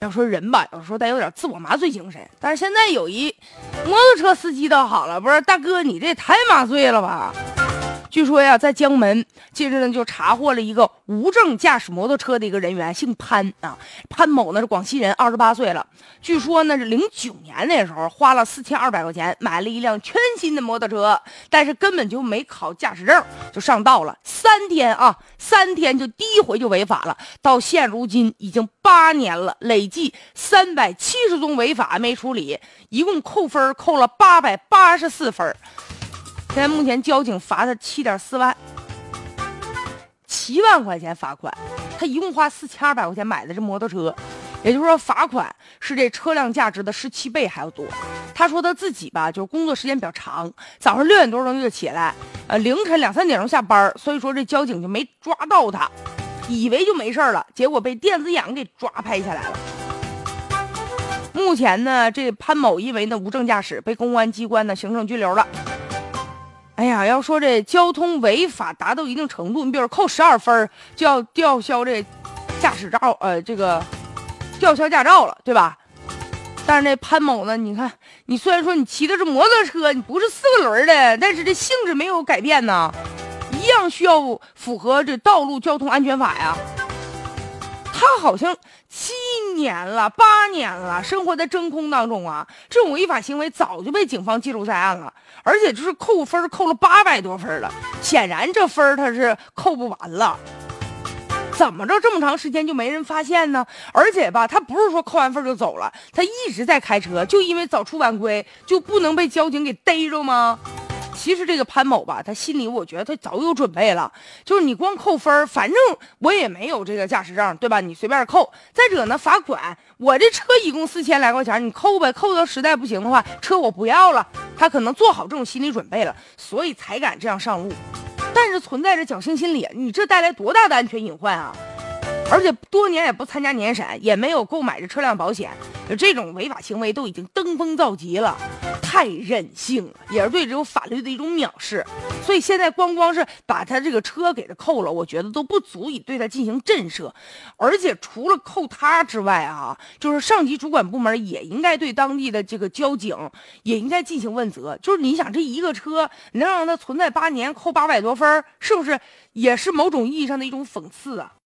要说人吧，有时候得有点自我麻醉精神。但是现在有一摩托车司机倒好了，不是大哥，你这也太麻醉了吧？据说呀，在江门近日呢，就查获了一个无证驾驶摩托车的一个人员，姓潘啊，潘某呢是广西人，二十八岁了。据说呢是零九年那时候花了四千二百块钱买了一辆全新的摩托车，但是根本就没考驾驶证就上道了，三天啊，三天就第一回就违法了，到现如今已经八年了，累计三百七十宗违法没处理，一共扣分扣了八百八十四分。现在目前交警罚他七点四万，七万块钱罚款，他一共花四千二百块钱买的这摩托车，也就是说罚款是这车辆价值的十七倍还要多。他说他自己吧，就是工作时间比较长，早上六点多钟就起来，呃，凌晨两三点钟下班，所以说这交警就没抓到他，以为就没事了，结果被电子眼给抓拍下来了。目前呢，这潘某因为呢无证驾驶被公安机关呢行政拘留了。哎呀，要说这交通违法达到一定程度，你比如扣十二分就要吊销这驾驶照，呃，这个吊销驾照了，对吧？但是那潘某呢，你看，你虽然说你骑的是摩托车，你不是四个轮的，但是这性质没有改变呢，一样需要符合这道路交通安全法呀。他好像七年了，八年了，生活在真空当中啊！这种违法行为早就被警方记录在案了，而且就是扣分扣了八百多分了。显然这分他是扣不完了，怎么着这么长时间就没人发现呢？而且吧，他不是说扣完分就走了，他一直在开车，就因为早出晚归就不能被交警给逮着吗？其实这个潘某吧，他心里我觉得他早有准备了，就是你光扣分反正我也没有这个驾驶证，对吧？你随便扣。再者呢，罚款，我这车一共四千来块钱，你扣呗，扣到实在不行的话，车我不要了。他可能做好这种心理准备了，所以才敢这样上路。但是存在着侥幸心理，你这带来多大的安全隐患啊！而且多年也不参加年审，也没有购买这车辆保险，就这种违法行为都已经登峰造极了。太任性了，也是对这种法律的一种藐视。所以现在光光是把他这个车给他扣了，我觉得都不足以对他进行震慑。而且除了扣他之外啊，就是上级主管部门也应该对当地的这个交警也应该进行问责。就是你想这一个车能让他存在八年，扣八百多分，是不是也是某种意义上的一种讽刺啊？